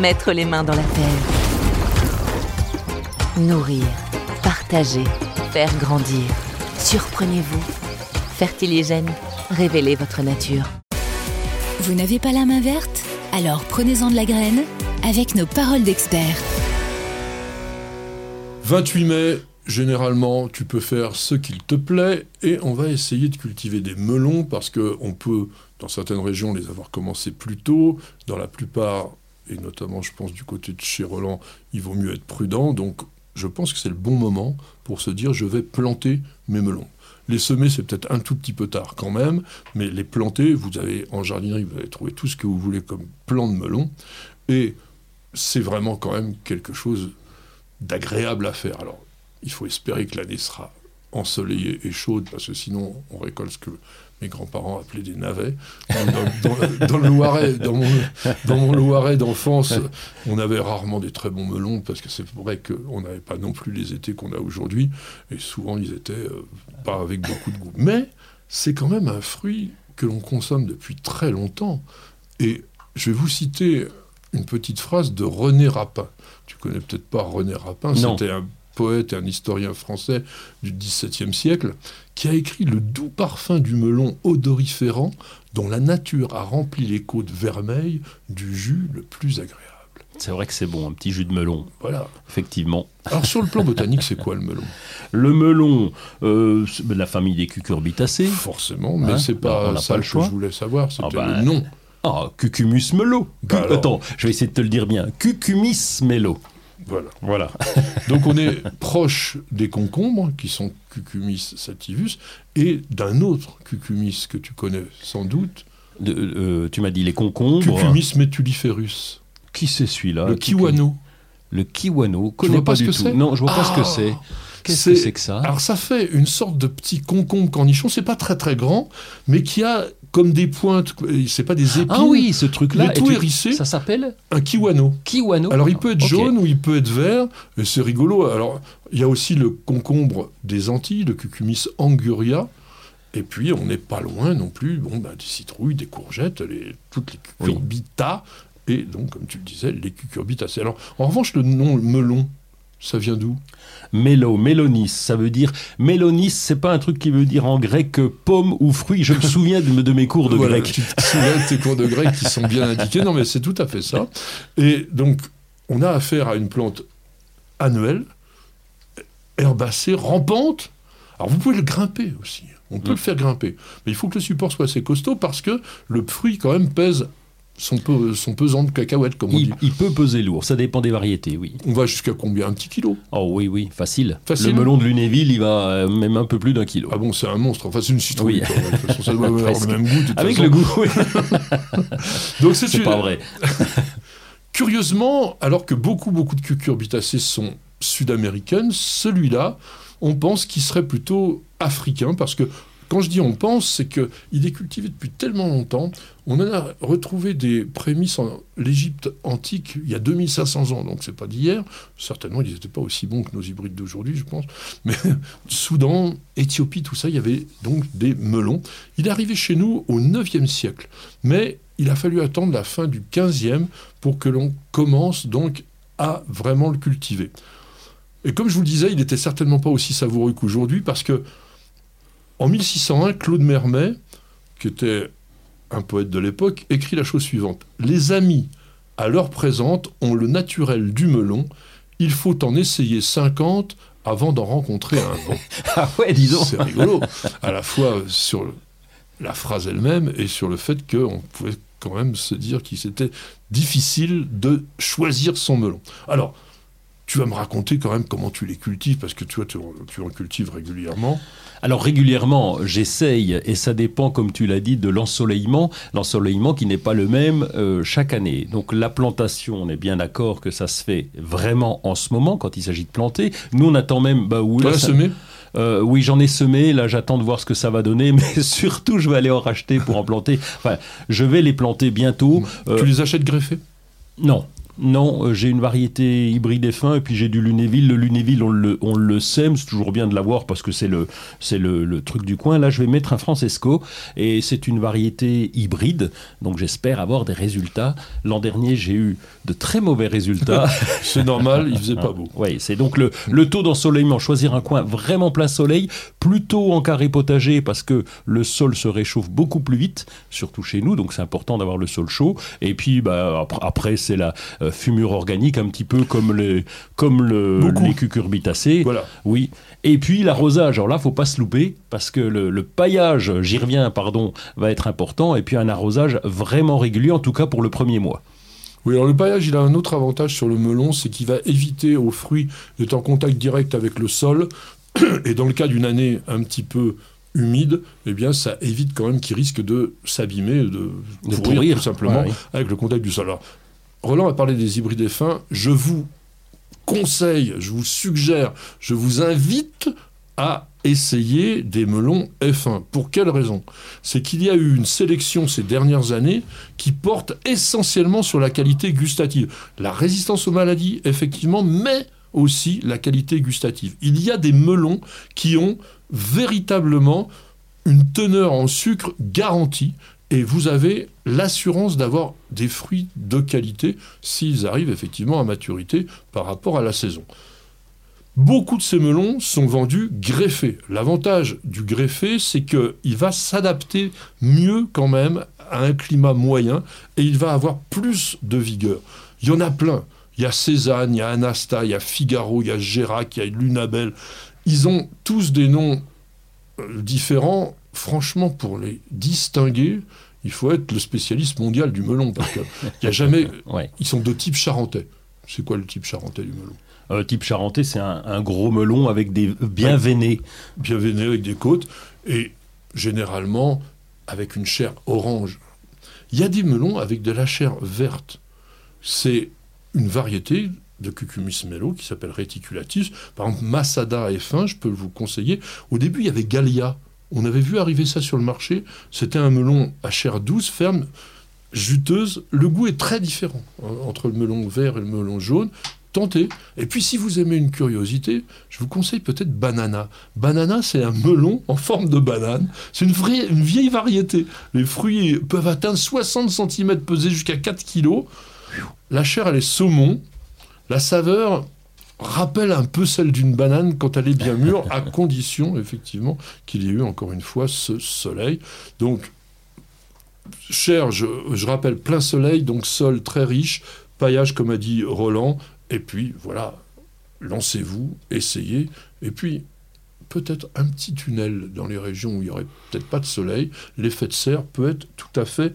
Mettre les mains dans la terre. Nourrir, partager, faire grandir. Surprenez-vous. Fertiligène, révélez votre nature. Vous n'avez pas la main verte? Alors prenez-en de la graine avec nos paroles d'experts. 28 mai, généralement, tu peux faire ce qu'il te plaît et on va essayer de cultiver des melons parce qu'on peut, dans certaines régions, les avoir commencés plus tôt. Dans la plupart, et notamment, je pense, du côté de chez Roland, il vaut mieux être prudent. Donc, je pense que c'est le bon moment pour se dire je vais planter mes melons. Les semer, c'est peut-être un tout petit peu tard quand même, mais les planter, vous avez en jardinerie, vous allez trouver tout ce que vous voulez comme plant de melon. Et c'est vraiment quand même quelque chose d'agréable à faire. Alors, il faut espérer que l'année sera ensoleillée et chaude, parce que sinon, on récolte ce que mes grands-parents appelaient des navets. Dans, le Loiret, dans mon, dans mon Loiret d'enfance, on avait rarement des très bons melons, parce que c'est vrai qu'on n'avait pas non plus les étés qu'on a aujourd'hui, et souvent, ils étaient euh, pas avec beaucoup de goût. Mais c'est quand même un fruit que l'on consomme depuis très longtemps. Et je vais vous citer une petite phrase de René Rapin. Tu connais peut-être pas René Rapin, c'était un poète et un historien français du XVIIe siècle, qui a écrit Le doux parfum du melon odoriférant dont la nature a rempli les côtes vermeilles du jus le plus agréable. C'est vrai que c'est bon, un petit jus de melon. Voilà. Effectivement. Alors sur le plan botanique, c'est quoi le melon? Le melon, euh, de la famille des cucurbitacées. Forcément, mais hein? c'est pas ça pas le choix. que je voulais savoir, c'était ah bah, le nom? Ah, Cucumus melo. Bah attends, je vais essayer de te le dire bien. Cucumis melo. Voilà. voilà. Donc on est proche des concombres, qui sont Cucumis sativus, et d'un autre Cucumis que tu connais sans doute. Euh, tu m'as dit les concombres. Cucumis metuliferus. Qui c'est celui-là? Le kiwano. Le kiwano, connais pas, du tout. Non, je vois pas ce que ah c'est. Qu'est-ce que c'est que ça? Alors ça fait une sorte de petit concombre cornichon, c'est pas très très grand, mais qui a comme des pointes, c'est pas des épines. Ah oui, ce truc-là, tout hérissé. Ça s'appelle Un kiwano. Kiwano. Alors il peut être jaune ou il peut être vert, et c'est rigolo. Alors il y a aussi le concombre des Antilles, le cucumis anguria. Et puis, on n'est pas loin non plus bon, bah, des citrouilles, des courgettes, les, toutes les cucurbita, et donc, comme tu le disais, les cucurbitacées. Alors, en revanche, le nom melon, ça vient d'où? Mélo, mélonis, ça veut dire mélonis, c'est pas un truc qui veut dire en grec pomme ou fruit. Je me souviens de, mes cours de grec. Tu te souviens de tes cours de grec qui sont bien indiqués. Non, mais c'est tout à fait ça. Et donc, on a affaire à une plante annuelle, herbacée, rampante. Alors, vous pouvez le grimper aussi. On peut mm. le faire grimper. Mais il faut que le support soit assez costaud parce que le fruit, quand même, pèse son, pesant de cacahuètes, comme on il, dit. Il peut peser lourd, ça dépend des variétés, oui. On va jusqu'à combien Un petit kilo? Oh oui, oui, facile. Le melon de Lunéville, il va euh, même un peu plus d'un kilo. Ah bon, c'est un monstre. Enfin, c'est une citrouille. Oui. ça doit avoir le même goût. Avec le goût, oui. Donc c'est pas vrai. Curieusement, alors que beaucoup, beaucoup de cucurbitacées sont sud-américaines, celui-là, on pense qu'il serait plutôt africain parce que quand je dis on pense, c'est qu'il est cultivé depuis tellement longtemps. On en a retrouvé des prémices en l'Égypte antique il y a 2500 ans, donc c'est pas d'hier. Certainement, ils n'étaient pas aussi bons que nos hybrides d'aujourd'hui, je pense. Mais Soudan, Éthiopie, tout ça, il y avait donc des melons. Il est arrivé chez nous au 9e siècle. Mais il a fallu attendre la fin du 15e pour que l'on commence donc à vraiment le cultiver. Et comme je vous le disais, il n'était certainement pas aussi savoureux qu'aujourd'hui parce que en 1601, Claude Mermet, qui était un poète de l'époque, écrit la chose suivante. Les amis, à l'heure présente, ont le naturel du melon. Il faut en essayer 50 avant d'en rencontrer un bon. ah ouais, disons. C'est rigolo. À la fois sur la phrase elle-même et sur le fait qu'on pouvait quand même se dire qu'il c'était difficile de choisir son melon. Alors, tu vas me raconter quand même comment tu les cultives, parce que tu, vois, tu, tu en cultives régulièrement. Alors régulièrement, j'essaye, et ça dépend, comme tu l'as dit, de l'ensoleillement. L'ensoleillement qui n'est pas le même euh, chaque année. Donc la plantation, on est bien d'accord que ça se fait vraiment en ce moment, quand il s'agit de planter. Nous, on attend même... Bah, où, Tu as semé Euh, oui, j'en ai semé. Là, j'attends de voir ce que ça va donner, mais surtout, je vais aller en racheter pour en planter. Enfin, je vais les planter bientôt. Euh, Tu les achètes greffés? Non. Non, euh, j'ai une variété hybride F1 et puis j'ai du Lunéville. Le Lunéville, on le, on le sème, c'est toujours bien de l'avoir parce que c'est le, c'est le, le truc du coin. Là, je vais mettre un Francesco et c'est une variété hybride, donc j'espère avoir des résultats. L'an dernier, j'ai eu de très mauvais résultats. C'est normal, il faisait pas beau. Oui, c'est donc le, le taux d'ensoleillement. Choisir un coin vraiment plein soleil, plutôt en carré potager parce que le sol se réchauffe beaucoup plus vite, surtout chez nous, donc c'est important d'avoir le sol chaud. Et puis bah, après, après, c'est la euh, fumure organique, un petit peu comme, les, comme le, Beaucoup. les cucurbitacées. Voilà. Oui. Et puis l'arrosage, alors là, faut pas se louper parce que le, le paillage, j'y reviens, pardon, va être important. Et puis un arrosage vraiment régulier, en tout cas pour le premier mois. Oui, alors le paillage, il a un autre avantage sur le melon, c'est qu'il va éviter aux fruits d'être en contact direct avec le sol. Et dans le cas d'une année un petit peu humide, eh bien, ça évite quand même qu'il risque de s'abîmer, de, De pourrir, pourrir. tout simplement Ouais, oui. avec le contact du sol. Alors, Roland a parlé des hybrides fins. Je vous conseille, je vous suggère, je vous invite à essayer des melons F1. Pour quelle raison? C'est qu'il y a eu une sélection ces dernières années qui porte essentiellement sur la qualité gustative. La résistance aux maladies, effectivement, mais aussi la qualité gustative. Il y a des melons qui ont véritablement une teneur en sucre garantie et vous avez l'assurance d'avoir des fruits de qualité s'ils arrivent effectivement à maturité par rapport à la saison. Beaucoup de ces melons sont vendus greffés. L'avantage du greffé, c'est qu'il va s'adapter mieux quand même à un climat moyen et il va avoir plus de vigueur. Il y en a plein. Il y a Cézanne, il y a Anasta, il y a Figaro, il y a Gérac, il y a Lunabelle. Ils ont tous des noms euh, différents. Franchement, pour les distinguer, il faut être le spécialiste mondial du melon parce qu'il n'y a jamais. Ouais. Ils sont de type charentais. C'est quoi le type charentais du melon? Euh, type charentais, c'est un, un gros melon avec des bien veinés. bien veiné avec des côtes et généralement avec une chair orange. Il y a des melons avec de la chair verte. C'est une variété de Cucumis melo qui s'appelle réticulatus. Par exemple, Masada F1, je peux vous conseiller. Au début, il y avait Gallia. On avait vu arriver ça sur le marché. C'était un melon à chair douce, ferme, juteuse. Le goût est très différent hein, entre le melon vert et le melon jaune. Tentez. Et puis, si vous aimez une curiosité, je vous conseille peut-être Banana. Banana, c'est un melon en forme de banane. C'est une, une vieille variété. Les fruits peuvent atteindre 60 cm, peser jusqu'à 4 kg. La chair, elle est saumon. La saveur rappelle un peu celle d'une banane quand elle est bien mûre, à condition, effectivement, qu'il y ait eu, encore une fois, ce soleil. Donc, cher, je, je rappelle, plein soleil, donc sol très riche, paillage, comme a dit Roland, et puis, voilà, lancez-vous, essayez, et puis, peut-être un petit tunnel dans les régions où il n'y aurait peut-être pas de soleil, l'effet de serre peut être tout à fait